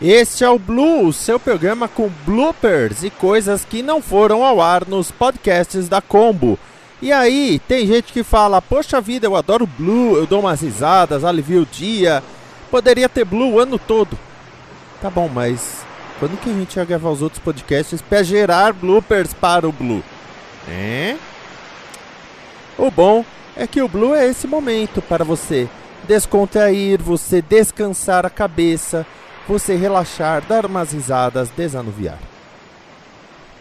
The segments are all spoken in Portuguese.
Este é o Blue, seu programa com bloopers e coisas que não foram ao ar nos podcasts da Combo. E aí, tem gente que fala: Poxa vida, eu adoro Blue, eu dou umas risadas, alivio o dia. Poderia ter Blue o ano todo. Tá bom, mas quando que a gente vai gravar os outros podcasts para gerar bloopers para o Blue? É? O bom é que o Blue é esse momento para você descontrair, você descansar a cabeça você relaxar, dar umas risadas, desanuviar.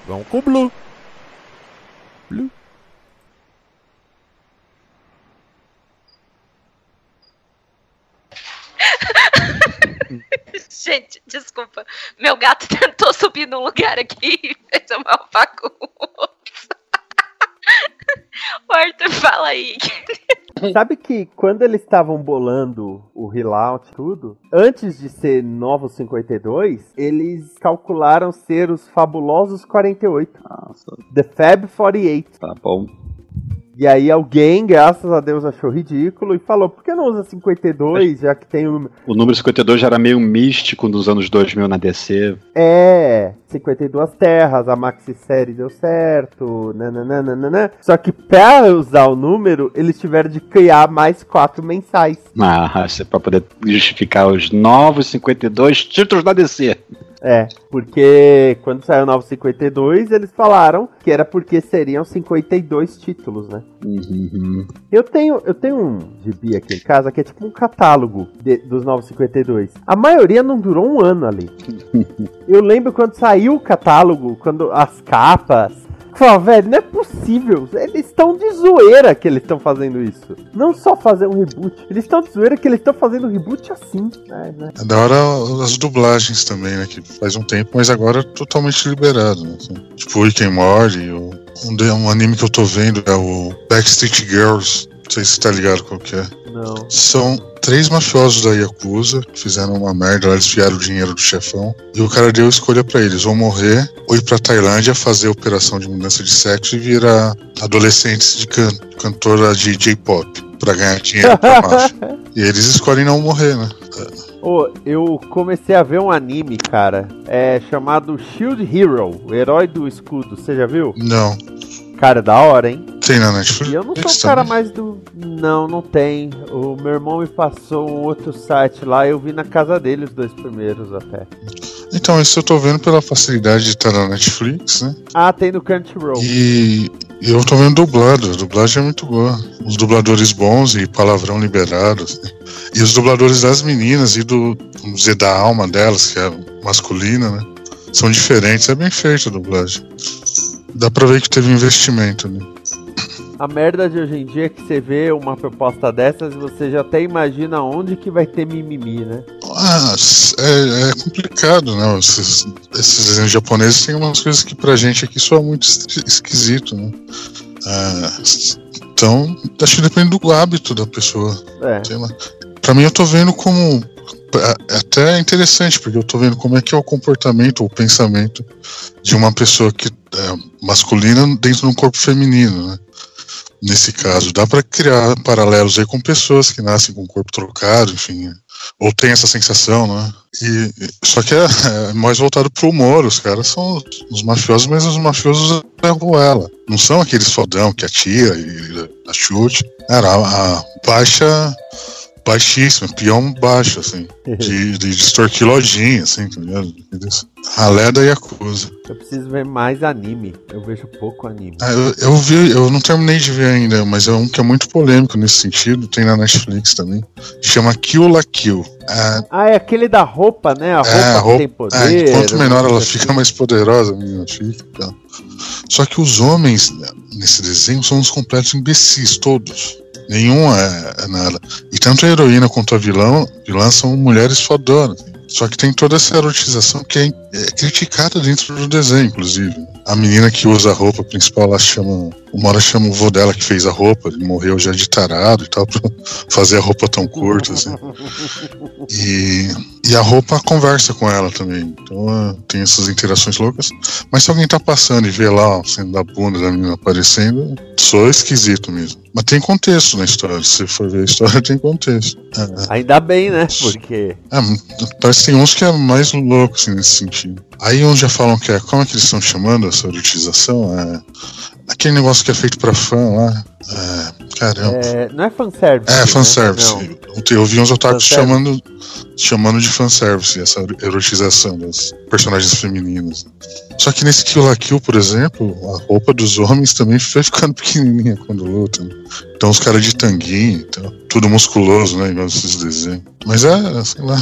Vamos com o Blue. Blue. Gente, desculpa. Meu gato tentou subir num lugar aqui e fez uma bagunça. Arthur, fala aí. Sabe que quando eles estavam bolando o relout tudo, antes de ser Novos 52, eles calcularam ser os fabulosos 48. Nossa, The Fab 48. tá bom. E aí alguém, graças a Deus, achou ridículo e falou, por que não usa 52, já que tem o número... O número 52 já era meio místico nos anos 2000 na DC. É, 52 terras, a maxi série deu certo, nananana. Só que pra usar o número, eles tiveram de criar mais quatro mensais. Ah, é pra poder justificar os novos 52 títulos da DC. É, porque quando saiu o Novo 52, eles falaram que era porque seriam 52 títulos, né? Uhum. Eu tenho, eu tenho um gibi aqui em casa que é tipo um catálogo de- dos Novos 52. A maioria não durou um ano ali. eu lembro quando saiu o catálogo, quando as capas. Falei, velho, não é possível. Eles estão de zoeira que eles estão fazendo isso. Não só fazer um reboot. Eles estão de zoeira que eles estão fazendo um reboot assim. né, né? É da hora as dublagens também, né? Que faz um tempo, mas agora é totalmente liberado. Né? assim. Tipo, Rick and Morty. o- um anime que eu tô vendo é o Backstreet Girls. Não sei se você tá ligado qual que é. Não. São três mafiosos da Yakuza que fizeram uma merda, lá eles vieram o dinheiro do chefão. E o cara deu escolha pra eles: ou morrer, ou ir pra Tailândia fazer operação de mudança de sexo e virar adolescentes de can cantora de J-pop. Pra ganhar dinheiro pra máfia. E eles escolhem não morrer, né? Ô, eu comecei a ver um anime, cara. É chamado Shield Hero, o herói do escudo. Você já viu? Não. Cara, da hora, hein? Tem na Netflix? E eu não sou o cara mais do. Não, não tem. O meu irmão me passou um outro site lá, eu vi na casa dele os dois primeiros até. Então, isso eu tô vendo pela facilidade de estar na Netflix, né? Ah, tem no Crunchyroll. E e eu tô vendo dublado, a dublagem é muito boa. Os dubladores bons e palavrão liberados. né? E os dubladores das meninas e do, vamos dizer, da alma delas, que é masculina, né? São diferentes, é bem feita a dublagem. Dá pra ver que teve investimento, né? A merda de hoje em dia é que você vê uma proposta dessas e você já até imagina onde que vai ter mimimi, né? Ah, é, é complicado, né? Esses, esses desenhos japoneses têm umas coisas que pra gente aqui soa muito esqui- esquisito, né? Ah, então, acho que depende do hábito da pessoa. É. Sei lá. Pra mim, eu tô vendo como. É até interessante, porque eu tô vendo como é que é o comportamento, o pensamento de uma pessoa que é masculina dentro de um corpo feminino, né? Nesse caso, dá pra criar paralelos aí com pessoas que nascem com o corpo trocado, enfim, ou tem essa sensação, né? E, só que é, é mais voltado pro humor, os caras são os mafiosos, mas os mafiosos é ruela. Não são aqueles fodão que atira e dá chute. Era a, a baixa, baixíssima, peão baixo, assim, de, de extorquir lojinha, assim, tá ligado? A leda e acusa. Eu preciso ver mais anime. Eu vejo pouco anime. Ah, eu, eu vi, eu não terminei de ver ainda, mas é um que é muito polêmico nesse sentido, tem na Netflix também. Chama Kill la Kill. É, Ah, é aquele da roupa, né? A roupa, É, a que roupa- tem é, poder. quanto menor ela coisa fica, mais poderosa a menina fica. tá? Só que os homens né, nesse desenho são uns completos imbecis, todos. Nenhum é, é nada. E tanto a heroína quanto a vilão, vilã são mulheres fodonas. Só que tem toda essa erotização que é, é criticada dentro do desenho, inclusive. A menina que usa a roupa principal, ela chama. Uma hora chama o vô dela que fez a roupa, ele morreu já de tarado e tal, pra fazer a roupa tão curta, assim. E, e a roupa conversa com ela também. Então tem essas interações loucas. Mas se alguém tá passando e vê lá sendo da bunda da menina aparecendo, sou esquisito mesmo. Mas tem contexto na história. Se você for ver a história, tem contexto. É, Ainda bem, né? Porque. é, parece que tem uns que é mais louco assim, nesse sentido. Aí uns já falam que é. Como é que eles estão chamando essa erotização? É. Aquele negócio que é feito pra fã lá. É. Caramba. É, não é fanservice. É, né? fanservice. Não. Eu vi uns otakus chamando, chamando de fanservice essa erotização das personagens femininas. Só que nesse Kill la Kill, por exemplo, a roupa dos homens também foi ficando pequenininha quando lutam. né? Então os caras de tanguinha, então, tudo musculoso, né? Igual esses desenhos. Mas é, sei lá,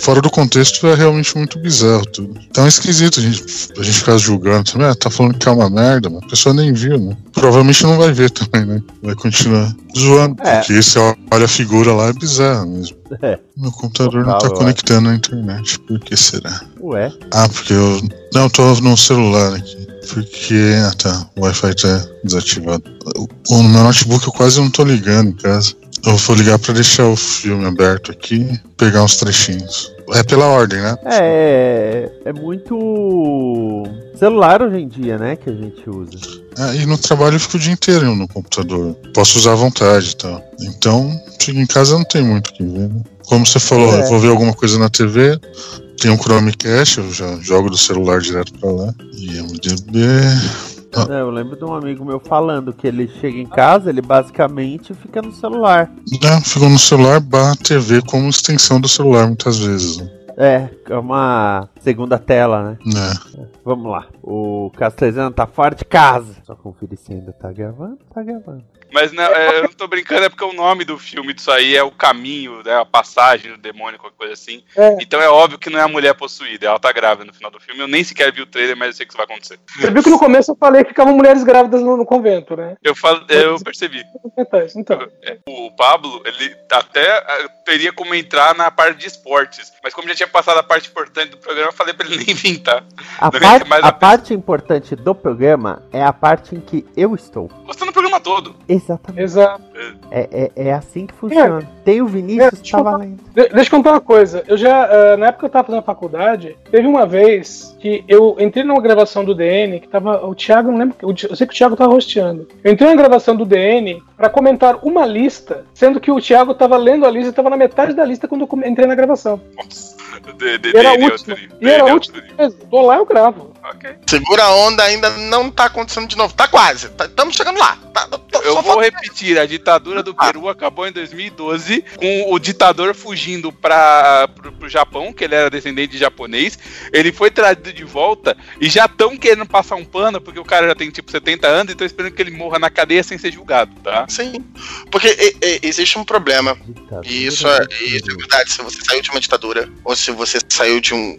fora do contexto é realmente muito bizarro tudo. Então é esquisito a gente, a gente ficar julgando também. Ah, tá falando que é uma merda, mas a pessoa nem viu, né? Provavelmente não vai ver também, né? Vai continuar zoando. É. Porque se olha a figura lá é bizarro mesmo. É. Meu computador não Total, tá eu conectando na internet. Por que será? Ué. Ah, porque eu. Não, eu tô no celular aqui. Porque. Ah tá, o Wi-Fi tá desativado. O, no meu notebook eu quase não tô ligando em casa. Eu vou ligar pra deixar o filme aberto aqui e pegar uns trechinhos. É pela ordem, né? É, é muito celular hoje em dia, né, que a gente usa. Ah, e no trabalho eu fico o dia inteiro no computador. Posso usar à vontade e tal. Então, chego em casa não tem muito o que ver, né? Como você falou, É. eu vou ver alguma coisa na TV. Tem um Chromecast, eu já jogo do celular direto pra lá. E MDB. Ah. É, eu lembro de um amigo meu falando que ele chega em casa, ele basicamente fica no celular. É, fico no celular barra TV como extensão do celular muitas vezes. Né? É, é uma segunda tela, né? É. Vamos lá. O Castelzano tá fora de casa. Só conferir se ainda tá gravando. Tá gravando. Mas não, é, eu não tô brincando, é porque o nome do filme disso aí é o caminho, né, a passagem do demônio, qualquer coisa assim. É. Então é óbvio que não é a mulher possuída, ela tá grávida no final do filme. Eu nem sequer vi o trailer, mas eu sei que isso vai acontecer. Você viu que no começo eu falei que ficavam mulheres grávidas no, no convento, né? Eu, falo, eu percebi. Então, É, O Pablo, ele até eh, teria como entrar na parte de esportes, mas como já tinha passado a parte importante do programa, eu falei pra ele nem vir, tá? A, par- a a- parte importante do programa é a parte em que eu estou. Gostando do programa todo. Exatamente. exato. É, é, é assim que funciona. Tem o É, Vinícius, deixa tá eu falar. valendo. De- deixa eu contar uma coisa. Eu já, ah, na época que eu tava fazendo faculdade, teve uma vez que eu entrei numa gravação do DN, que tava. O Thiago, não lembro. Eu sei que o Thiago tava rosteando. Eu entrei na gravação do DN pra comentar uma lista, sendo que o Thiago tava lendo a lista e tava na metade da lista quando eu entrei na gravação. Nossa. De, de, E era a de- de última. E era a De última. nível. Tô lá, eu gravo. Ok. Segura a onda, ainda não tá acontecendo de novo. Tá quase. Estamos chegando lá. Tá, tá- Eu vou repetir, a ditadura do Peru acabou em 2012 com o ditador fugindo para pro, pro Japão, que ele era descendente de japonês. Ele foi trazido de volta e já estão querendo passar um pano porque o cara já tem tipo 70 anos e estão esperando que ele morra na cadeia sem ser julgado, tá? Sim. Porque e- e- existe um problema. Ditadura E isso é, isso é verdade. Se você saiu de uma ditadura, ou se você saiu de um.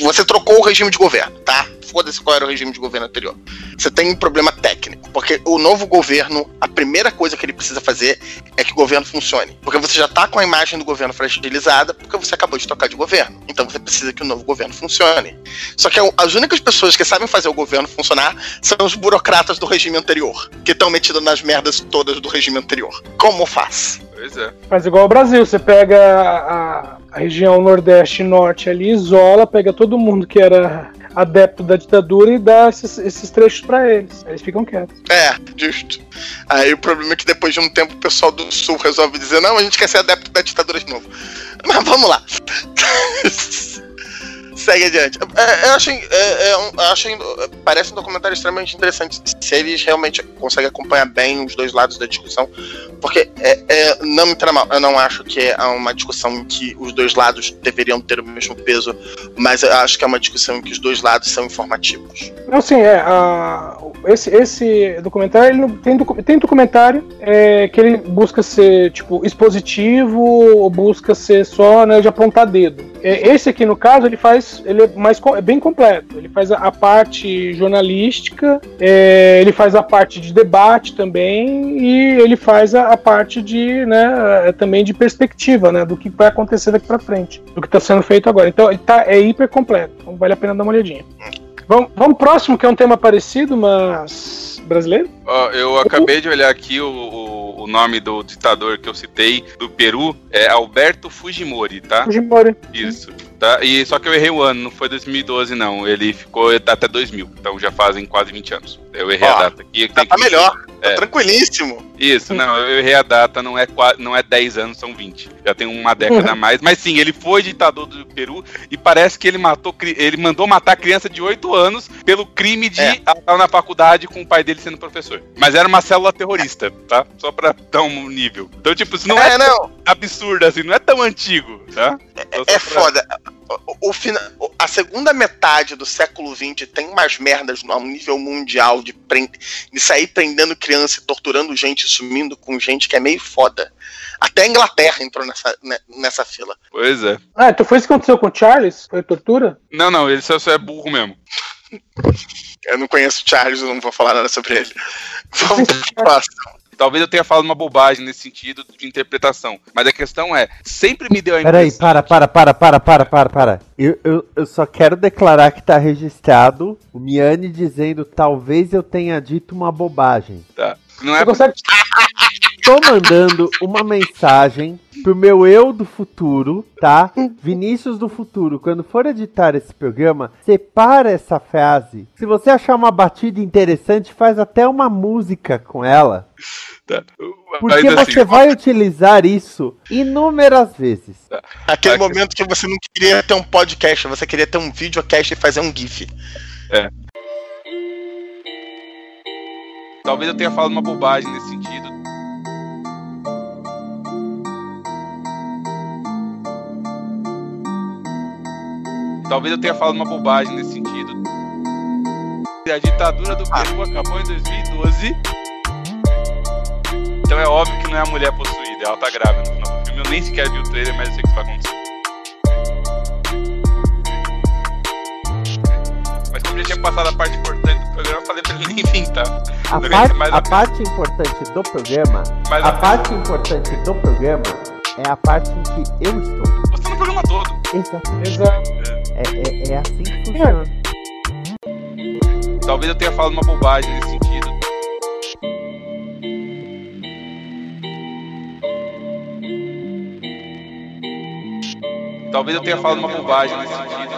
Você trocou o regime de governo, tá? Foda-se qual era o regime de governo anterior. Você tem um problema técnico. Porque o novo governo, a primeira coisa que ele precisa fazer é que o governo funcione. Porque você já tá com a imagem do governo fragilizada, porque você acabou de trocar de governo. Então você precisa que o novo governo funcione. Só que as únicas pessoas que sabem fazer o governo funcionar são os burocratas do regime anterior, que estão metidos nas merdas todas do regime anterior. Como faz? Pois é. Faz igual o Brasil, você pega a, a região Nordeste e Norte ali, isola, pega todo mundo que era adepto da ditadura e dá esses, esses trechos pra eles. Eles ficam quietos. É, justo. Aí o problema é que depois de um tempo o pessoal do Sul resolve dizer: não, a gente quer ser adepto da ditadura de novo. Mas vamos lá. Segue adiante. É, eu achei, é, é achei- Parece um documentário extremamente interessante. Se eles realmente conseguem acompanhar bem os dois lados da discussão. Porque é, é, não me trama, eu não acho que é uma discussão em que os dois lados deveriam ter o mesmo peso, mas eu acho que é uma discussão em que os dois lados são informativos. Não, sim, é. esse, esse documentário, tem, tem documentário é, que ele busca ser, tipo, expositivo ou busca ser só né, de apontar dedo. É, Esse aqui, no caso, ele faz. Ele é mais é bem completo. Ele faz a, a parte jornalística, é, ele faz a parte de debate também, e ele faz a, a parte de, né, é, também de perspectiva, né? Do que vai acontecer daqui pra frente, do que tá sendo feito agora. Então, ele tá, é hiper completo. Então vale a pena dar uma olhadinha. Vamos, vamos próximo, que é um tema parecido, mas brasileiro? Ó, eu acabei de olhar aqui o, o, o nome do ditador que eu citei do Peru é Alberto Fujimori, tá? Fujimori. Isso. Tá? E só que eu errei o ano, não foi 2012 não. Ele ficou até 2000, então já fazem quase 20 anos. Eu errei Ó, a data aqui. Tem tá que- melhor. Tá É. tranquilíssimo. Isso, não, eu errei a data, não é, não é 10 anos, são 20. Já tem uma década a mais. Mas sim, ele foi ditador do Peru e parece que ele matou, ele mandou matar criança de 8 anos pelo crime de É. estar na faculdade com o pai dele sendo professor. Mas era uma célula terrorista, tá? Só pra dar um nível. Então, tipo, isso não é, é, não. absurdo assim, não é tão antigo, tá? Então, É só pra- foda. O, o a segunda metade do século XX tem umas merdas no- a um nível mundial de, de sair prendendo criança e torturando gente, sumindo com gente que é meio foda. Até a Inglaterra entrou nessa, ne- nessa fila. Pois é. Ah, então foi isso que aconteceu com o Charles? Foi tortura? Não, não, ele só, só é burro mesmo. Eu não conheço o Charles, eu não vou falar nada sobre ele. Vamos pro próximo. Talvez eu tenha falado uma bobagem nesse sentido de interpretação. Mas a questão é, sempre me deu a Peraí, impressão para, para, para, para, para, para, para. Eu, eu, eu só quero declarar que tá registrado o Miane dizendo talvez eu tenha dito uma bobagem. Tá. Não é Você consegue. Tô mandando uma mensagem pro meu eu do futuro, tá? Vinícius do futuro, quando for editar esse programa, separa essa frase. Se você achar uma batida interessante, faz até uma música com ela. Tá. Porque assim, você vai utilizar isso inúmeras vezes. Aquele Ah, momento que você não queria ter um podcast, você queria ter um videocast e fazer um GIF. Talvez eu tenha falado uma bobagem nesse sentido. Talvez eu tenha falado uma bobagem nesse sentido. A ditadura do Peru acabou em 2012. Então é óbvio que não é a mulher possuída, ela tá grávida no final do filme. Eu nem sequer vi o trailer, mas eu sei que isso vai acontecer. Mas como já tinha passado a parte importante do programa, eu falei pra ele nem vir, tá? A, parte, a parte importante do programa, Mais a parte importante do programa é a parte em que eu estou. Você tá no programa todo. Exatamente. Exato. É, é, é assim que funciona. Talvez eu tenha falado uma bobagem nesse sentido. Talvez eu tenha falado uma bobagem nesse sentido.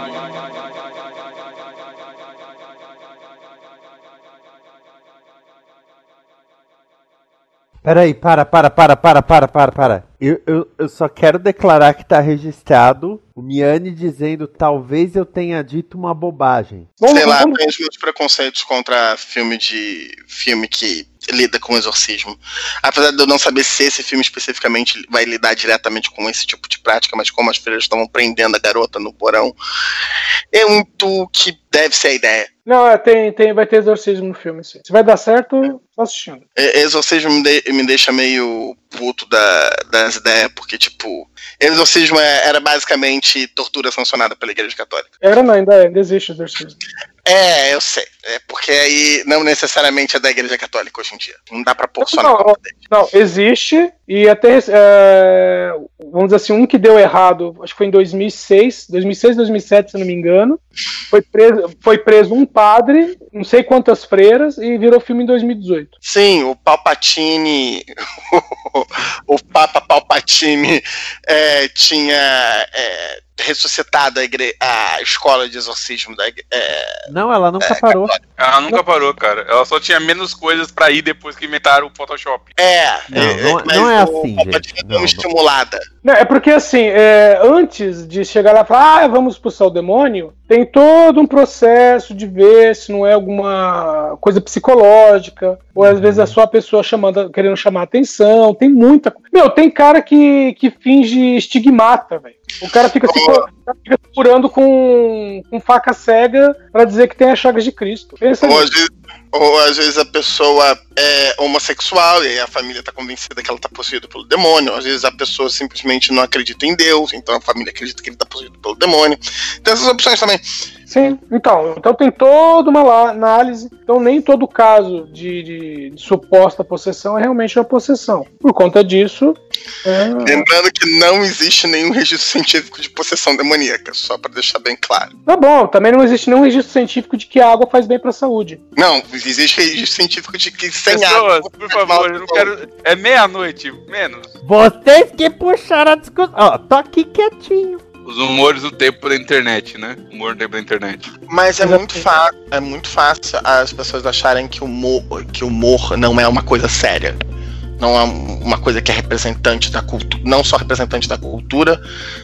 Peraí, para, para, para, para, para, para, para. Eu, eu, eu só quero declarar que tá registrado o Miane dizendo talvez eu tenha dito uma bobagem. Vamos, Sei lá, vamos- tem os meus preconceitos contra filme de. filme que lida com exorcismo. Apesar de eu não saber se esse filme especificamente vai lidar diretamente com esse tipo de prática, mas como as freiras estavam prendendo a garota no porão, é muito que deve ser a ideia. Não, é, tem, tem, vai ter exorcismo no filme, sim. Se vai dar certo, tô assistindo. E- Exorcismo me, de- me deixa meio puto da- das ideias, porque, tipo, exorcismo é- era basicamente tortura sancionada pela Igreja Católica. Era não, ainda, é, ainda existe exorcismo. É, eu sei. É porque aí não necessariamente é da Igreja Católica hoje em dia. Não dá pra pôr só na Não, conta dele. Não, existe, e até, é, vamos dizer assim, um que deu errado, acho que foi em 2006, 2006, 2007, se eu não me engano, foi preso, foi preso um padre, não sei quantas freiras, e virou filme em 2018. Sim, o Palpatine. o Papa Palpatine é, tinha é, ressuscitado a, igre- a escola de exorcismo da é, Não, ela nunca parou. Ela nunca parou, cara. Ela só tinha menos coisas pra ir depois que inventaram o Photoshop. é, Não, é, não- mas não é assim, gente. Não, não. estimulada. É porque assim, é, antes de chegar lá e falar, ah, vamos expulsar o demônio, tem todo um processo de ver se não é alguma coisa psicológica, ou às vezes é só a pessoa chamando, querendo chamar atenção, tem muita co- Meu, tem cara que, que finge estigmata, velho. O cara fica se, curando com, com faca cega pra dizer que tem as chagas de Cristo. Pensa nisso. Hoje, Ou às vezes a pessoa é homossexual e aí a família tá convencida que ela tá possuída pelo demônio. Às vezes a pessoa simplesmente não acredita em Deus, então a família acredita que ele tá possuído pelo demônio. Tem essas opções também. Sim, então, então tem toda uma análise. Então nem todo caso de, de- de suposta possessão é realmente uma possessão. Por conta disso, é, Lembrando que não existe nenhum registro científico de possessão demoníaca, só pra deixar bem claro. tá bom. Também não existe nenhum registro científico de que a água faz bem pra saúde. Não, existe registro científico de que sem água. Pessoas, por favor, eu não quero. É meia-noite, menos. Vocês que puxaram a discussão. Ó, tô aqui quietinho. Os humores do tempo da internet, né? Humor do tempo da internet. Mas é muito, fa- é muito fácil as pessoas acharem que o humor, que o humor não é uma coisa séria. Não é uma coisa que é representante da cultura, não só representante da cultura,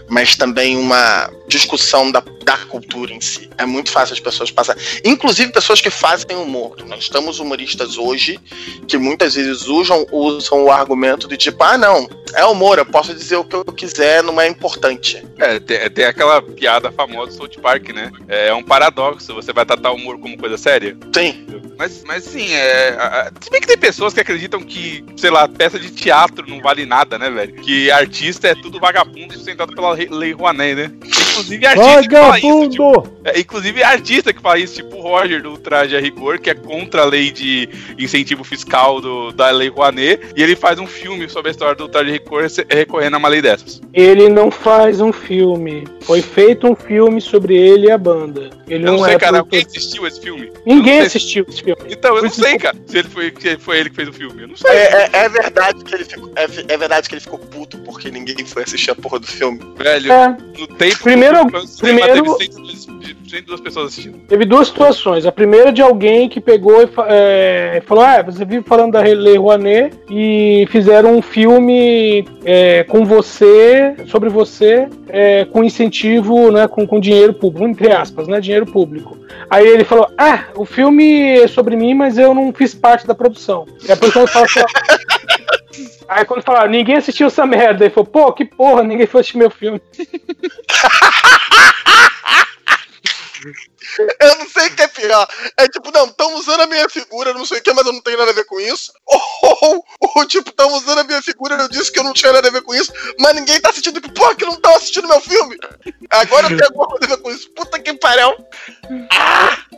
mas também uma discussão da, da cultura em si. É muito fácil as pessoas passarem. Inclusive pessoas que fazem humor. Nós estamos humoristas hoje que muitas vezes usam, usam o argumento de tipo, ah não, é humor, eu posso dizer o que eu quiser, não é importante. É, tem, tem aquela piada famosa do South Park, né? É um paradoxo, você vai tratar o humor como coisa séria. Sim. Mas, mas sim, é. a- a- Se bem que tem pessoas que acreditam que, sei lá, peça de teatro não vale nada, né, velho? Que artista é tudo vagabundo sustentado pela Lei Rouanet, né? Inclusive artista que fala isso, tipo, Vagabundo! é, inclusive artista que fala isso, tipo o Roger do Traje a Rigor, que é contra a lei de incentivo fiscal do, da Lei Rouanet, e ele faz um filme sobre a história do Traje a Rigor recorrendo a uma lei dessas. Ele não faz um filme. Foi feito um filme sobre ele e a banda. Ele Eu não não sei, é cara, alguém assistiu esse filme? Ninguém assistiu esse filme. Então, eu não sei, cara, se ele foi, se foi ele que fez o filme. Eu não sei. É, é- é verdade que ele ficou, é, é verdade que ele ficou puto porque ninguém foi assistir a porra do filme. Velho, É, no tempo Primeiro- primeiro- teve 102 102 pessoas assistindo. teve duas situações. A primeira de alguém que pegou e é, falou: Ah, você vive falando da Lei Rouanet e fizeram um filme é, com você, sobre você, é, com incentivo, né, com, com dinheiro público, entre aspas, né, dinheiro público. Aí ele falou: Ah, o filme é sobre mim, mas eu não fiz parte da produção. E a produção fala assim, Aí quando falaram, ninguém assistiu essa merda, ele falou, pô, que porra, ninguém foi assistir meu filme. Eu não sei o que é pior. É tipo, não, estão usando a minha figura, não sei o que, mas eu não tenho nada a ver com isso. Ou, ou tipo, estão usando a minha figura, eu disse que eu não tinha nada a ver com isso, mas ninguém tá assistindo que porra que não estão assistindo meu filme. Agora eu tenho alguma coisa a ver com isso. Puta que pariu.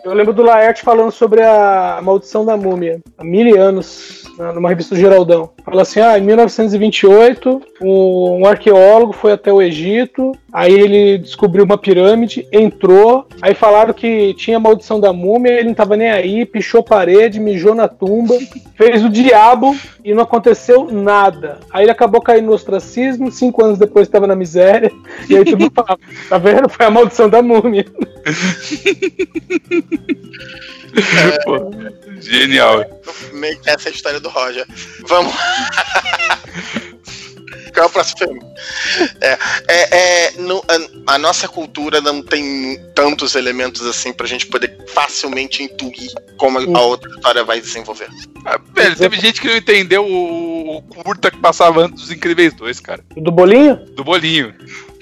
Eu lembro do Laerte falando sobre a maldição da múmia, há mil anos, numa revista do Geraldão. Fala assim: ah, em 1928, um, um arqueólogo foi até o Egito, aí ele descobriu uma pirâmide, entrou, aí falaram que tinha a maldição da múmia, ele não tava nem aí, pichou a parede, mijou na tumba, fez o diabo e não aconteceu nada. Aí ele acabou caindo no ostracismo, cinco anos depois estava na miséria, e aí todo mundo falava: tá vendo? Foi a maldição da múmia. Pô, genial. Meio que essa é a história do Roger. Vamos. Qual é o próximo filme? É, é, é, no- a, a nossa cultura não tem tantos elementos assim pra gente poder facilmente intuir como a outra história vai desenvolver. Ah, velho, teve gente que não entendeu o, o curta que passava antes dos Incríveis 2, cara. Do bolinho? Do bolinho.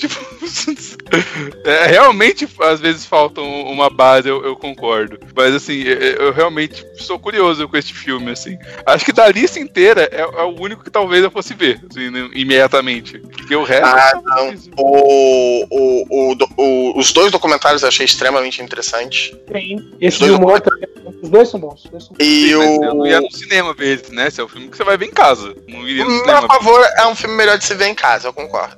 Tipo, é, realmente às vezes falta um- uma base, eu, eu concordo. Mas assim, eu, eu realmente sou curioso com este filme, assim. Acho que da lista inteira é, é o único que talvez eu fosse ver, assim, né, imediatamente. Porque o resto. Ah, não. O, o, o, o- os dois documentários eu achei extremamente interessantes. Tem. Esse Os de dois humor também. Os dois são bons. os dois são bons. E Sim, mas eu não ia o. no cinema ver esse, né? Esse é o filme que você vai ver em casa. Não iria no Por cinema. favor, é um filme melhor de se ver em casa, eu concordo.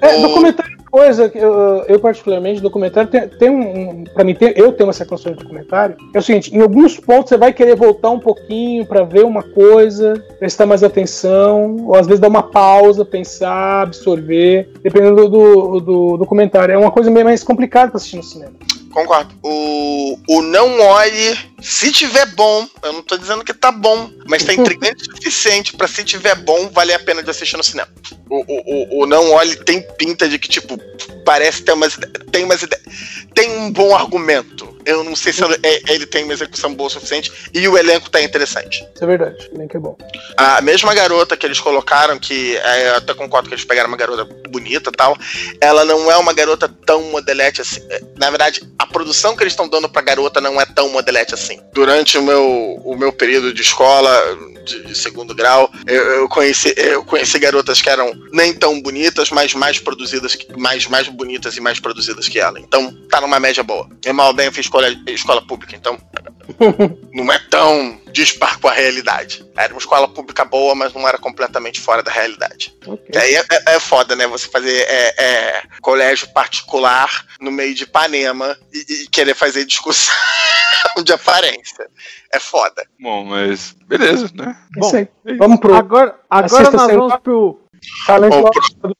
É, O- documentário coisa que eu, eu particularmente, documentário tem, tem um. Pra mim, tem- eu tenho uma sequência de documentário. É o seguinte: em alguns pontos você vai querer voltar um pouquinho pra ver uma coisa, prestar mais atenção, ou às vezes dar uma pausa, pensar, absorver, dependendo do, do, do documentário. É uma coisa meio mais complicada pra assistir no cinema. Concordo. O, o não olhe, se tiver bom, eu não tô dizendo que tá bom, mas tá intrigante o suficiente pra se tiver bom, vale a pena de assistir no cinema. O, o, o, o não olhe tem pinta de que, tipo, parece ter umas, tem umas ideias. Tem um bom argumento. Eu não sei se ele, é- ele tem uma execução boa o suficiente e o elenco tá interessante. Isso é verdade. Nem que é bom. A mesma garota que eles colocaram, que é, eu até concordo que eles pegaram uma garota bonita tal, ela não é uma garota tão modelete assim. É, Na verdade, a produção que eles estão dando pra garota não é tão modelete assim. Durante o meu, o meu período de escola, de, de segundo grau, eu, eu conheci, eu conheci garotas que eram nem tão bonitas, mas mais produzidas, mais, mais bonitas e mais produzidas que ela. Então, tá numa média boa. Eu mal bem eu fiz escola, escola pública, então não é tão dispar com a realidade. Era uma escola pública boa, mas não era completamente fora da realidade. Ok. E aí é, é- é foda, né? Você fazer é, é, colégio particular no meio de Ipanema e, e querer fazer discussão de aparência. É foda. Bom, mas beleza, né? Isso aí. Vamos pro Agora, agora nós vamos pro. talento do-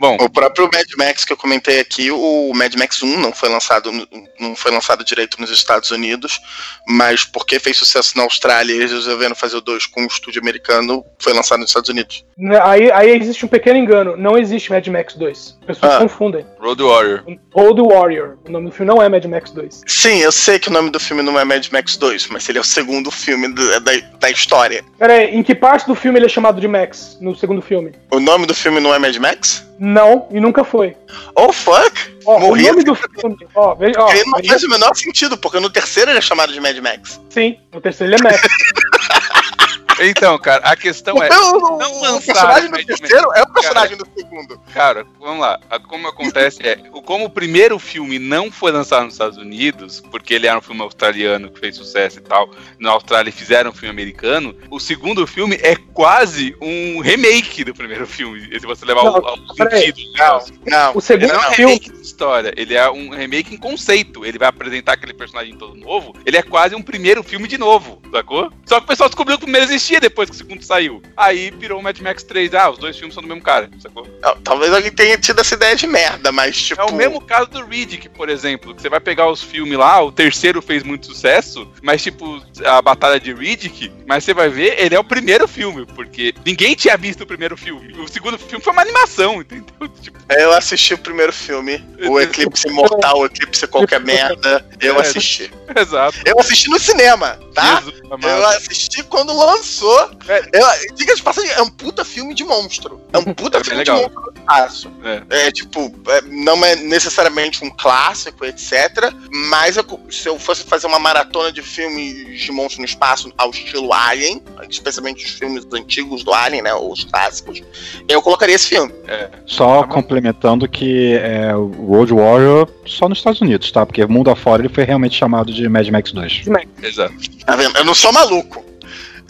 Bom, O próprio Mad Max que eu comentei aqui, o Mad Max 1 não foi lançado, não foi lançado direito nos Estados Unidos, mas porque fez sucesso na Austrália e eles resolveram fazer o 2 com um estúdio americano, foi lançado nos Estados Unidos. Né, Aí, aí existe um pequeno engano. Não existe Mad Max 2. As pessoas Ah. confundem. Road Warrior. Road Warrior. O nome do filme não é Mad Max 2. Sim, eu sei que o nome do filme não é Mad Max 2, mas ele é o segundo filme da, da, da história. Pera aí, em que parte do filme ele é chamado de Max? No segundo filme? O nome do filme não é Mad Max? Não, e nunca foi. Oh, fuck! Ó, Morri o nome do filme. Ó, veja, ó, Ele não veja- faz o menor sentido, porque no terceiro ele é chamado de Mad Max. sim, no terceiro ele é Max. Então, cara, a questão é. o, não o personagem do terceiro é o personagem do segundo. Cara, vamos lá. A- Como acontece é, o- como o primeiro filme não foi lançado nos Estados Unidos, porque ele era um filme australiano que fez sucesso e tal, na Austrália fizeram um filme americano, o segundo filme é quase um remake do primeiro filme, se você levar Não, o, o peraí. sentido do Não, não. O segundo Ele não é um filme. remake de história, ele é um remake em conceito. Ele vai apresentar aquele personagem todo novo. Ele é quase um primeiro filme de novo, sacou? Só que o pessoal descobriu que o primeiro existia depois que o segundo saiu. Aí virou o Mad Max 3. Ah, os dois filmes são do mesmo cara, sacou? Não, Talvez alguém tenha tido essa ideia de merda, mas tipo. É o mesmo caso do Riddick, por exemplo, que você vai pegar os filmes lá, o terceiro fez muito sucesso, mas tipo, a Batalha de Riddick, mas você vai ver, ele é o primeiro filme, porque ninguém tinha visto o primeiro filme. O segundo filme foi uma animação, entendeu? Tipo, Eu assisti o primeiro filme, o Eclipse Mortal, o Eclipse Qualquer Merda. Eu É. assisti. exato. Eu assisti no cinema, tá? Jesus Eu assisti quando lançou. É. Eu, diga de passagem, é um puta filme de monstro. É um puta É filme legal. de monstro espaço. É. É tipo, é, não é necessariamente um clássico, etc. Mas eu- se eu fosse fazer uma maratona de filmes de monstro no espaço ao estilo Alien, especialmente os filmes antigos do Alien, né? Os clássicos, eu colocaria esse filme. Só Tá complementando que é, o Road Warrior só nos Estados Unidos, tá? Porque mundo afora ele foi realmente chamado de Mad Max 2. Exato. Tá vendo? Eu não sou maluco.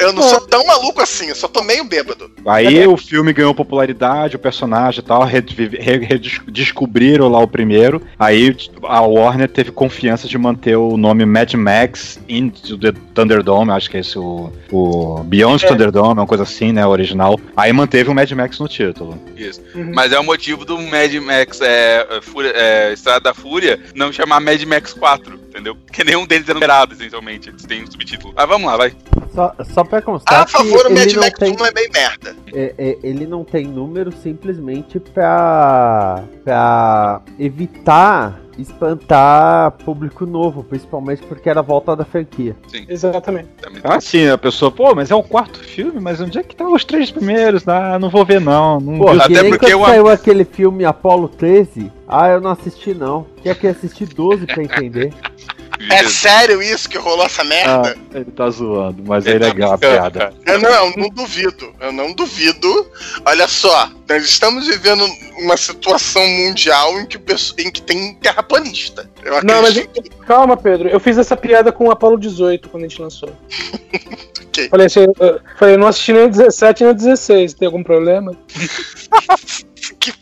Eu não sou tão maluco assim, eu só tô meio bêbado. Aí o filme ganhou popularidade, o personagem e tal, revive- re- redis- descobriram lá o primeiro. Aí a Warner teve confiança de manter o nome Mad Max Into the Thunderdome, acho que é esse o, o Beyond É. Thunderdome, uma coisa assim, né, original. Aí manteve o Mad Max no título. Isso. Uhum. Mas é o motivo do Mad Max é, é, Fúria- é, Estrada da Fúria não chamar Mad Max 4, entendeu? Porque nenhum deles é numerado, essencialmente. Eles têm um subtítulo. Mas vamos lá, vai. Só, só pra constar A favor, o Mad ele não, Max tem, 1 é bem merda. é- é- ele não tem número simplesmente pra, pra evitar espantar público novo, principalmente porque era a volta da franquia. Exatamente. Também. Ah, sim, a pessoa, pô, mas é o quarto filme, mas onde é que estão os três primeiros? Ah, não vou ver não. não Pô, até porque quando o- saiu aquele filme Apollo 13, ah, eu não assisti não. Tinha que assistir 12 pra entender. É sério isso que rolou essa Ah, merda? ele tá zoando, mas é Ele tá legal a piada. Eu não, eu não duvido. Eu não duvido. Olha só, nós estamos vivendo uma situação mundial em que, em que tem terraplanista. Eu Não, mas calma, Pedro. Eu fiz essa piada com o Apollo 18 quando a gente lançou. Ok. Falei assim, eu, falei, eu não assisti nem o 17 nem o 16. Tem algum problema? que...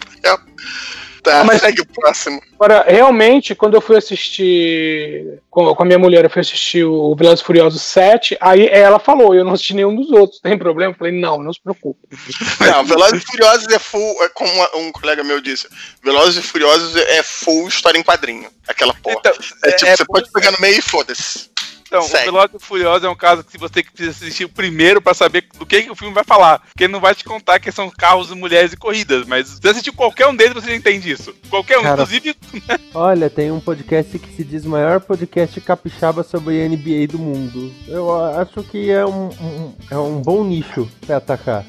Tá, Mas- segue o próximo. Agora, realmente, quando eu fui assistir com, com a minha mulher, eu fui assistir o Velozes e Furiosos 7, aí ela falou, eu não assisti nenhum dos outros, tem problema? Eu falei, não, não se preocupe. Não, Velozes e Furiosos é full, é como um colega meu disse, Velozes e Furiosos é full história em quadrinho. Aquela porra. Então, é, tipo, é- você pode pegar no meio e foda-se. Então, Segue. o Velozes e Furiosos é um caso que você que precisa assistir o primeiro pra saber do que, que o filme vai falar. Porque ele não vai te contar que são carros, mulheres e corridas, mas se você assistir qualquer um deles, você já entende isso. Qualquer um, Cara. inclusive. Olha, tem um podcast que se diz o maior podcast capixaba sobre a NBA do mundo. Eu acho que é um, um- é um bom nicho pra atacar.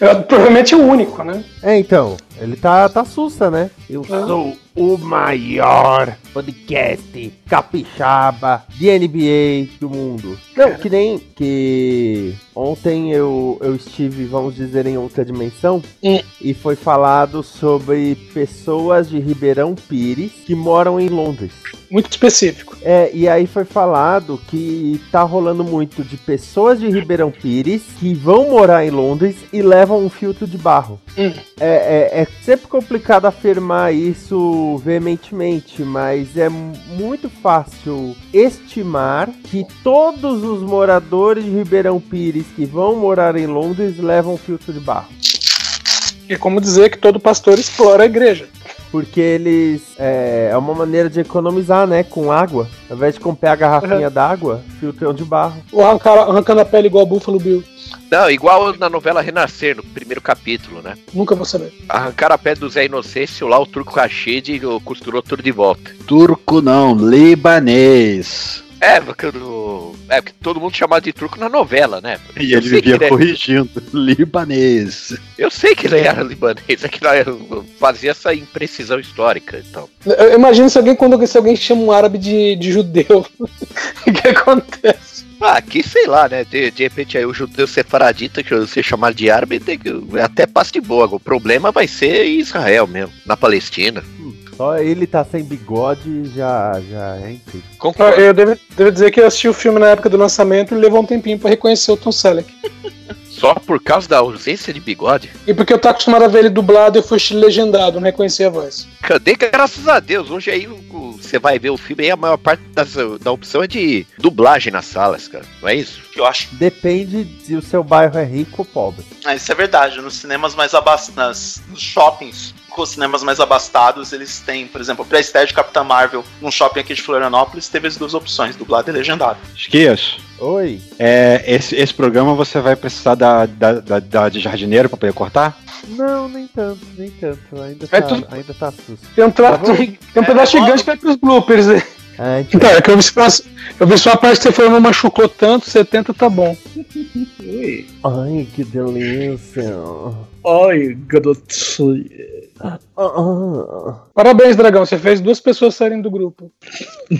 Eu- provavelmente é o único, né? É, então, ele tá, tá sussa, né? Eu sou o maior podcast capixaba de NBA do mundo. Não, que nem que ontem eu, eu estive, vamos dizer, em outra dimensão Hum. e foi falado sobre pessoas de Ribeirão Pires que moram em Londres. Muito específico. É, e aí foi falado que tá rolando muito de pessoas de Ribeirão Pires que vão morar em Londres e levam um filtro de barro. Hum. É, é- é sempre complicado afirmar isso veementemente, mas é mu- muito fácil estimar que todos os moradores de Ribeirão Pires que vão morar em Londres levam filtro de barro. É como dizer que todo pastor explora a igreja. Porque eles. É, é uma maneira de economizar, né? Com água. Ao invés de comprar a garrafinha d'água, filtrão de barro. Ou arrancar, arrancando a pele igual o Buffalo Bill. Não, igual na novela Renascer, no primeiro capítulo, né? Nunca vou saber. Arrancaram a pele do Zé Inocêncio lá, o turco Rachid costurou tudo de volta. Turco não, libanês. É, porque, o- é, porque todo mundo chamava de turco na novela, né? E Eu ele vivia corrigindo. Libanês. Eu sei que ele era libanês, é que lá eu fazia essa imprecisão histórica, então. Eu imagino se alguém, quando se alguém chama um árabe de, de judeu. O que acontece? Ah, aqui sei lá, né? De, de repente aí o judeu sefaradita, que você chamar de árabe, tem que, até passa de boa. O problema vai ser em Israel mesmo, na Palestina. Só ele tá sem bigode já, já é incrível. Ah, Concordo. Eu devo, devo dizer que eu assisti o filme na época do lançamento e levou um tempinho pra reconhecer o Tom Selleck. Só por causa da ausência de bigode? E porque eu tô acostumado a ver ele dublado, eu fui legendado, não reconheci a voz. Cadê? Graças a Deus. Hoje aí você vai ver o filme e a maior parte das, da opção é de dublagem nas salas, cara. Não é isso? Eu acho. Depende se o seu bairro é rico ou pobre. Ah, isso é verdade. Nos cinemas mais abastados, nos shoppings os cinemas mais abastados, eles têm, por exemplo, pra estreia de Capitã Marvel num shopping aqui de Florianópolis, teve as duas opções, dublado e legendado. Esquias. Oi. É, esse, esse programa você vai precisar da, da, da, da de jardineiro pra poder cortar? Não, nem tanto, nem tanto. Ainda É tá, tudo- ainda tá susto. Tem um, tra... Tá tem um pedaço É, gigante que vai pros bloopers. né? É, então, Então, é que eu vi só, eu vi só a parte que você falou não machucou tanto, 70 tá bom. Ai, que delícia. Ai, garoto. Parabéns, Dragão, você fez duas pessoas saírem do grupo.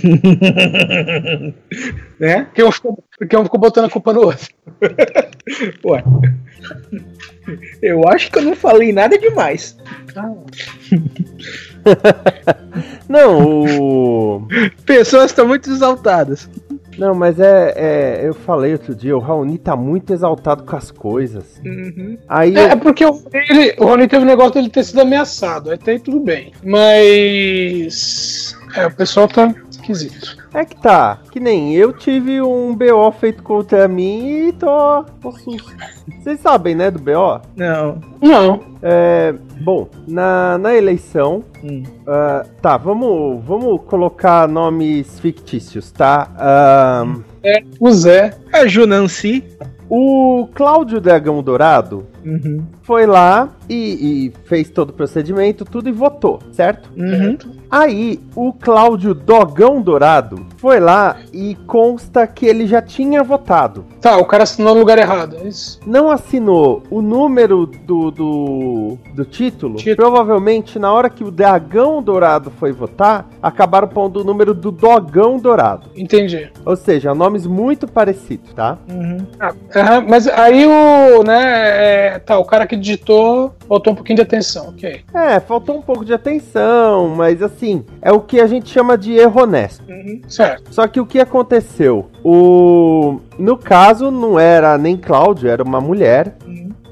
né? Porque um ficou, porque um ficou botando a culpa no outro. Ué. Eu acho que eu não falei nada demais. Não, o. Pessoas estão muito exaltadas. Não, mas é, é. Eu falei outro dia, o Raoni tá muito exaltado com as coisas. Uhum. Aí. É, é porque o, ele, o Rony teve o negócio dele ter sido ameaçado, até aí tudo bem. Mas. É, o pessoal tá esquisito. É que tá. Que nem eu tive um BO feito contra mim e tô. tô susto. Vocês sabem, né, do BO? Não. Não. É. Bom, na, na eleição. Hum. ah, tá, vamos, vamos colocar nomes fictícios, tá? Ahn, É, o Zé. A Junanci. o Cláudio Dragão Dourado Uhum. foi lá e, e fez todo o procedimento, tudo e votou, certo? Uhum. Aí o Cláudio Dogão Dourado foi lá e consta que ele já tinha votado. Tá, o cara assinou no lugar errado. É isso. Não assinou o número do, do, do título. Título. Provavelmente na hora que o Dragão Dourado foi votar, acabaram pondo o número do Dogão Dourado. Entendi. Ou seja, nomes muito parecidos, tá? Uhum. Ah, mas aí o. né, é, tá, o cara que digitou botou um pouquinho de atenção, ok. É, faltou um pouco de atenção, mas assim, é o que a gente chama de erro honesto. Certo. Só que o que aconteceu? O no caso não era nem Cláudio, era uma mulher.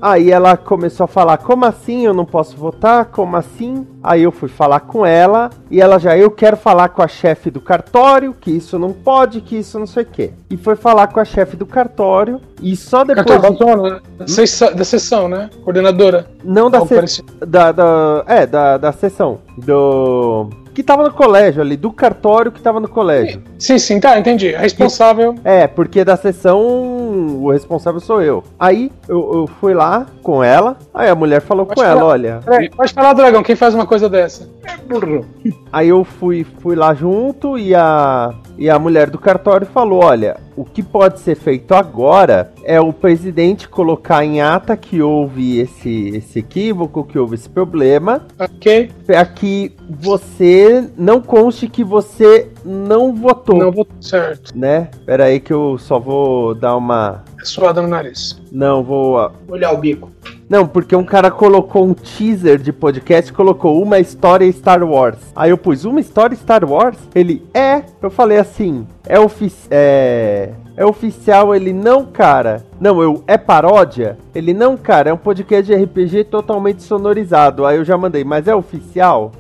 Aí ela começou a falar: "Como assim eu não posso votar? Como assim?" Aí eu fui falar com ela e ela já eu quero falar com a chefe do cartório, que isso não pode, que isso não sei o quê. E foi falar com a chefe do cartório e só depois Baltona, né? da, sessão, da sessão, né? Coordenadora. não da, Algo se- parecido. da, da é da, da sessão do que tava no colégio ali, do cartório que tava no colégio. Sim, sim, tá, entendi. Responsável. É, porque da sessão o responsável sou eu. Aí eu, eu fui lá com ela, aí a mulher falou Pode com ela, falar. olha. Peraí, pode falar, Dragão, quem faz uma coisa dessa? Burro. Aí eu fui, fui lá junto e a, E a mulher do cartório falou: olha, o que pode ser feito agora é o presidente colocar em ata que houve esse, esse equívoco, que houve esse problema. Ok. Para que você não conste que você não votou. Não vou. Certo. Né? Pera aí que eu só vou dar uma. Suada no nariz. Não, vou. Olhar o bico. Não, porque um cara colocou um teaser de podcast, colocou uma história Star Wars. Aí eu pus uma história Star Wars? Ele é. Eu falei assim, é, ofi é, é oficial? Ele não, cara. Não, eu é paródia? Ele não, cara. É um podcast de RPG totalmente sonorizado. Aí eu já mandei, mas é oficial?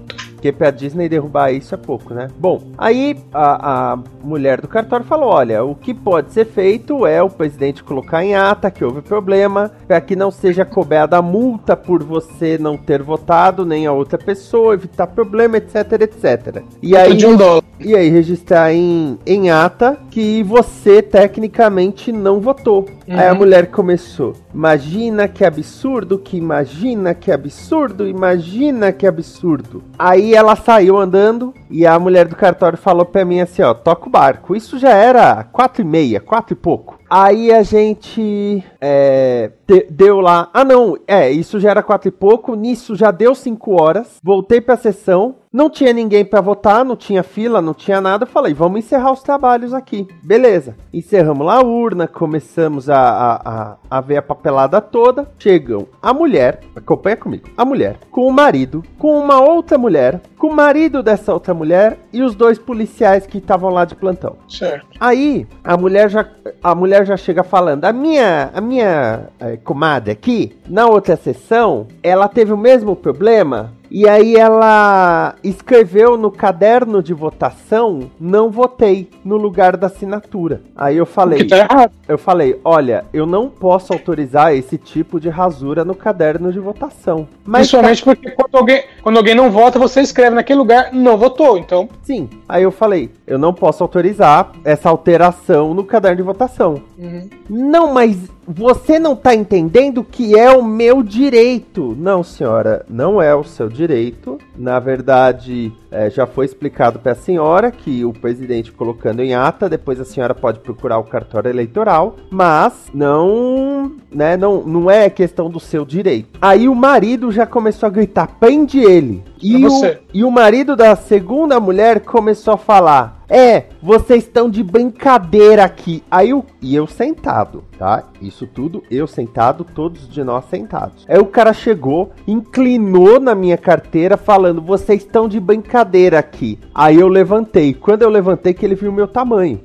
Porque pra Disney derrubar isso é pouco, né? Bom, aí a, a mulher do cartório falou: olha, o que pode ser feito é o presidente colocar em ata que houve problema, para que não seja cobrada a multa por você não ter votado, nem a outra pessoa, evitar problema, etc, etc. E aí, um e aí registrar em, em ata que você tecnicamente não votou. Aí a Uhum. mulher começou: imagina que absurdo, que imagina que absurdo, imagina que absurdo. Aí ela saiu andando e a mulher do cartório falou pra mim assim: ó, toca o barco. Isso já era quatro e meia, quatro e pouco. Aí a gente é, de- deu lá. Ah, não, é, isso já era quatro e pouco. Nisso já deu cinco horas. Voltei pra sessão. Não tinha ninguém pra votar, não tinha fila, não tinha nada. Falei, vamos encerrar os trabalhos aqui. Beleza. Encerramos lá a urna, começamos a, a, a, a ver a papelada toda. Chegam a mulher, acompanha comigo, a mulher, com o marido, com uma outra mulher, com o marido dessa outra mulher e os dois policiais que estavam lá de plantão. Certo. Aí a mulher já a mulher já chega falando, a minha a minha eh, comadre aqui na outra sessão, ela teve o mesmo problema. E aí ela escreveu no caderno de votação, não votei no lugar da assinatura. Aí eu falei, tá errado. eu falei, olha, eu não posso autorizar esse tipo de rasura no caderno de votação. Mas Principalmente porque quando alguém, quando alguém não vota, você escreve naquele lugar, não votou. Então, sim. Aí eu falei, eu não posso autorizar essa alteração no caderno de votação. uhum. Não, mas você não tá entendendo que é o meu direito. Não, senhora, não é o seu direito. Na verdade, é, já foi explicado para a senhora que o presidente colocando em ata, depois a senhora pode procurar o cartório eleitoral, mas não, né, não, não é questão do seu direito. Aí o marido já começou a gritar: prende ele. E o, você. e o marido da segunda mulher começou a falar: É, vocês estão de brincadeira aqui. Aí o. E eu sentado, tá? Isso tudo, eu sentado, todos de nós sentados. Aí o cara chegou, inclinou na minha carteira, falando: Vocês estão de brincadeira aqui. Aí eu levantei. Quando eu levantei, que ele viu o meu tamanho.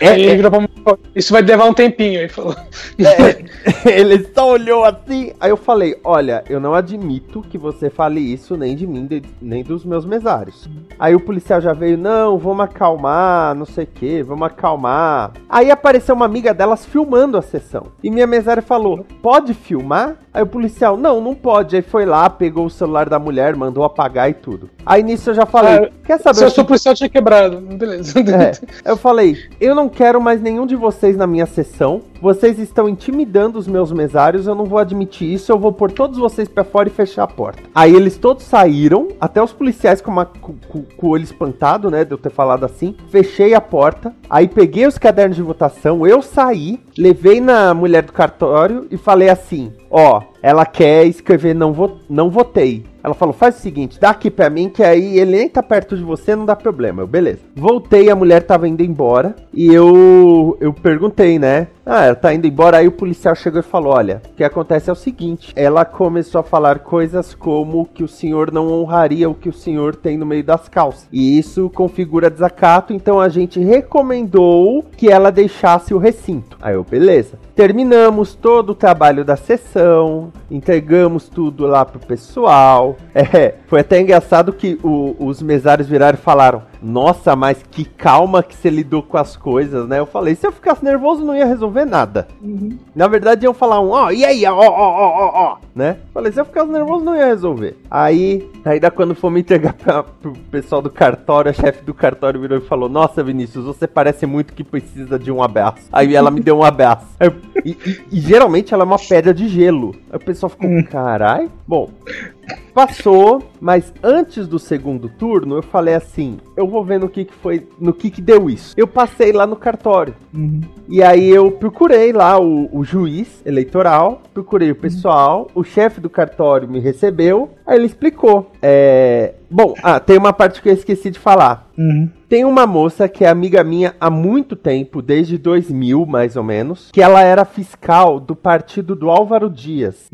É, ele virou pra mim e falou, Isso vai levar um tempinho. Ele falou. É, ele só olhou assim. Aí eu falei: Olha, eu não admito que você fale isso nem de mim, de- nem dos meus mesários. Aí o policial já veio: Não, vamos acalmar, não sei o que, vamos acalmar. Aí apareceu uma amiga delas filmando a sessão. E minha mesária falou: Pode filmar? Aí o policial: Não, não pode. Aí foi lá, pegou o celular da mulher, mandou apagar e tudo. Aí nisso eu já falei: Ah, Quer saber? Se eu sou policial, tinha quebrado. Beleza. é, eu falei, eu não quero mais nenhum de vocês na minha sessão. Vocês estão intimidando os meus mesários, eu não vou admitir isso, eu vou pôr todos vocês pra fora e fechar a porta. Aí eles todos saíram, até os policiais com, uma- com- com o olho espantado, né, de eu ter falado assim. Fechei a porta, aí peguei os cadernos de votação, eu saí, levei na mulher do cartório e falei assim: ó, ela quer escrever não, vo não votei. Ela falou: faz o seguinte, dá aqui pra mim, que aí ele nem tá perto de você, não dá problema. Eu, beleza. Voltei, a mulher tava indo embora. E eu eu perguntei, né? Ah, ela tá indo embora. Aí o policial chegou e falou: Olha, o que acontece é o seguinte: ela começou a falar coisas como que o senhor não honraria o que o senhor tem no meio das calças. E isso configura desacato, então a gente recomendou que ela deixasse o recinto. Aí eu, beleza. Terminamos todo o trabalho da sessão, entregamos tudo lá pro pessoal. É, foi até engraçado que o- os mesários viraram e falaram: Nossa, mas que calma que você lidou com as coisas, né? Eu falei: Se eu ficasse nervoso, não ia resolver nada. Na verdade, iam falar um, ó, e aí, ó, ó, ó, ó, ó, né? Falei, se eu ficasse nervoso, não ia resolver. Aí, aí da quando fomos entregar pra, pro pessoal do cartório, a chefe do cartório virou e falou, nossa, Vinícius, você parece muito que precisa de um abraço. Aí ela me deu um abraço. E, e- e geralmente ela é uma pedra de gelo. Aí o pessoal ficou, carai. Bom, Passou, Mas antes do segundo turno, eu falei assim: eu vou ver no que, que foi, no que, que deu isso. Eu passei lá no cartório. E aí eu procurei lá o, o juiz eleitoral, procurei o pessoal, o chefe do cartório me recebeu, aí ele explicou. É, Bom, ah, tem uma parte que eu esqueci de falar. Tem uma moça que é amiga minha há muito tempo, desde 2000 mais ou menos, que ela era fiscal do partido do Álvaro Dias.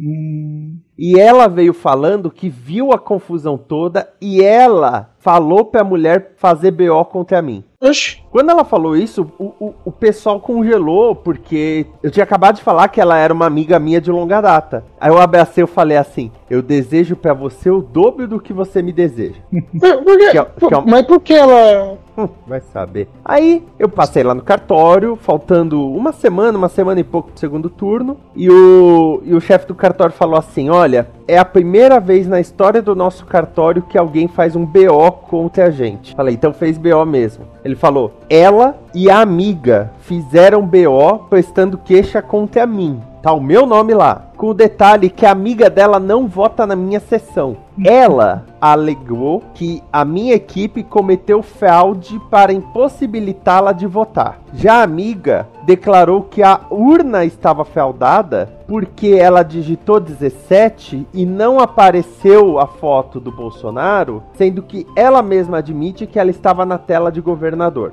E ela veio falando que viu a confusão toda e ela falou pra mulher fazer BO contra mim. Oxi. Quando ela falou isso, o, o, o pessoal congelou, porque eu tinha acabado de falar que ela era uma amiga minha de longa data. Aí eu abracei e falei assim: Eu desejo pra você o dobro do que você me deseja. Por- por quê? Que é- que é um- Mas por que ela. Hum, Vai saber. Aí eu passei lá no cartório, faltando uma semana, uma semana e pouco pro segundo turno, e o, e o chefe do cartório falou assim: Olha, é a primeira vez na história do nosso cartório que alguém faz um BO contra a gente. Falei, então fez BO mesmo. Ele falou: Ela e a amiga fizeram BO prestando queixa contra mim. Tá o meu nome lá. Com o detalhe que a amiga dela não vota na minha sessão. Ela alegou que a minha equipe cometeu fraude para impossibilitá-la de votar. Já a amiga declarou que a urna estava fraudada porque ela digitou 17 e não apareceu a foto do Bolsonaro, sendo que ela mesma admite que ela estava na tela de governador.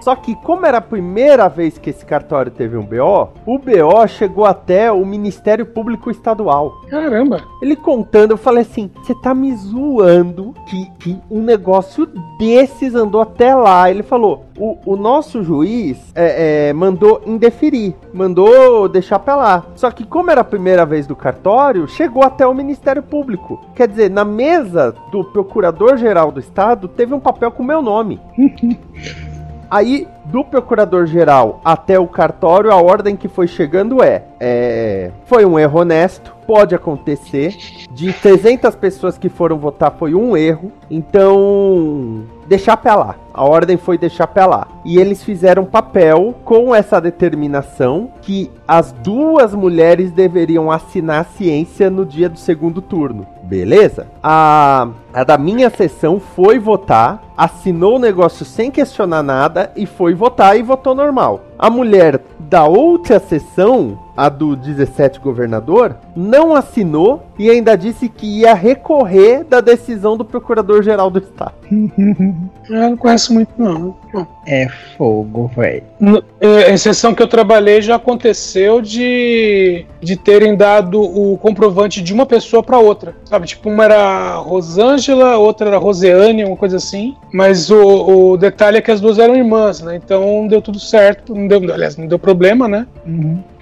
Só que, como era a primeira vez que esse cartório teve um BO, o BO chegou até o Ministério Público Estadual. Caramba. Ele contando, eu falei assim: você tá me zoando que, que um negócio desses andou até lá. Ele falou: o, o nosso juiz é, é, mandou indeferir, mandou deixar pra lá. Só que, como era a primeira vez do cartório, chegou até o Ministério Público. Quer dizer, na mesa do Procurador-Geral do Estado teve um papel com meu nome. Aí, do procurador-geral até o cartório, a ordem que foi chegando é, é, Foi um erro honesto, pode acontecer. De 300 pessoas que foram votar, foi um erro. Então, deixar pra lá. A ordem foi deixar pra lá. E eles fizeram papel com essa determinação que as duas mulheres deveriam assinar a ciência no dia do segundo turno. Beleza? A, a da minha sessão foi votar, assinou o negócio sem questionar nada e foi votar e votou normal. A mulher da outra sessão, a do 17 governador, não assinou e ainda disse que ia recorrer da decisão do procurador-geral do estado. Eu não conheço muito, não. É fogo, velho. É, A sessão que eu trabalhei já aconteceu de, de terem dado o comprovante de uma pessoa para outra. Sabe, tipo, uma era Rosângela, outra era Roseane, uma coisa assim. Mas o, o detalhe é que as duas eram irmãs, né? Então deu tudo certo. Não deu, aliás, não deu problema, né?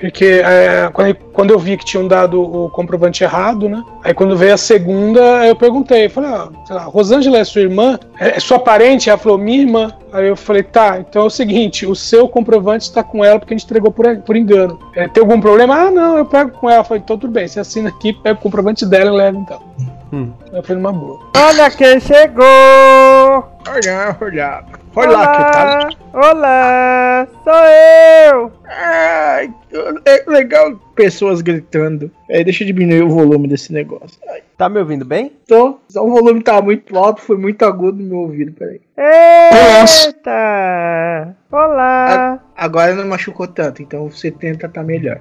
Porque é, quando, quando eu vi que tinham dado o comprovante errado, né? Aí quando veio a segunda, eu perguntei, falei, ah, sei lá, Rosângela é sua irmã? É, é sua parente? Ela falou, minha irmã. Aí eu falei, tá, então é o seguinte, o seu comprovante está com ela porque a gente entregou por, por engano. É, tem algum problema? Ah, não, eu pego com ela. Eu falei, então tudo bem, você assina aqui, pega o comprovante dela e leva então. Hum. Eu falei, numa boa. Olha quem chegou! Olha, olha. Olha que tal. Olá! Sou eu! Ai, é legal pessoas gritando. É, deixa eu diminuir o volume desse negócio. Ai, Tá me ouvindo bem? tô. Só o volume tá muito alto, foi muito agudo no meu ouvido, peraí. Eita! Olá! Agora não machucou tanto, então você tenta tá melhor.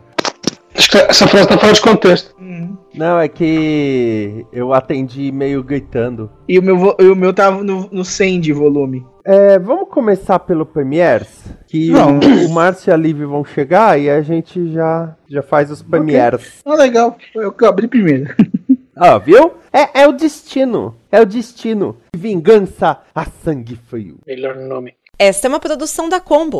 Acho que essa frase tá fora de contexto. Não, é que eu atendi meio gritando. E o meu, e o meu tava no, no 100 de volume. É, vamos começar pelo Premiers? Que Não. o, o Márcio e a Liv vão chegar e a gente já, já faz os Premiers. Ah, legal. Foi eu que abri primeiro. Ah, viu? É, é o destino. É o destino. Vingança a sangue frio. Melhor nome. Esta é uma produção da Combo.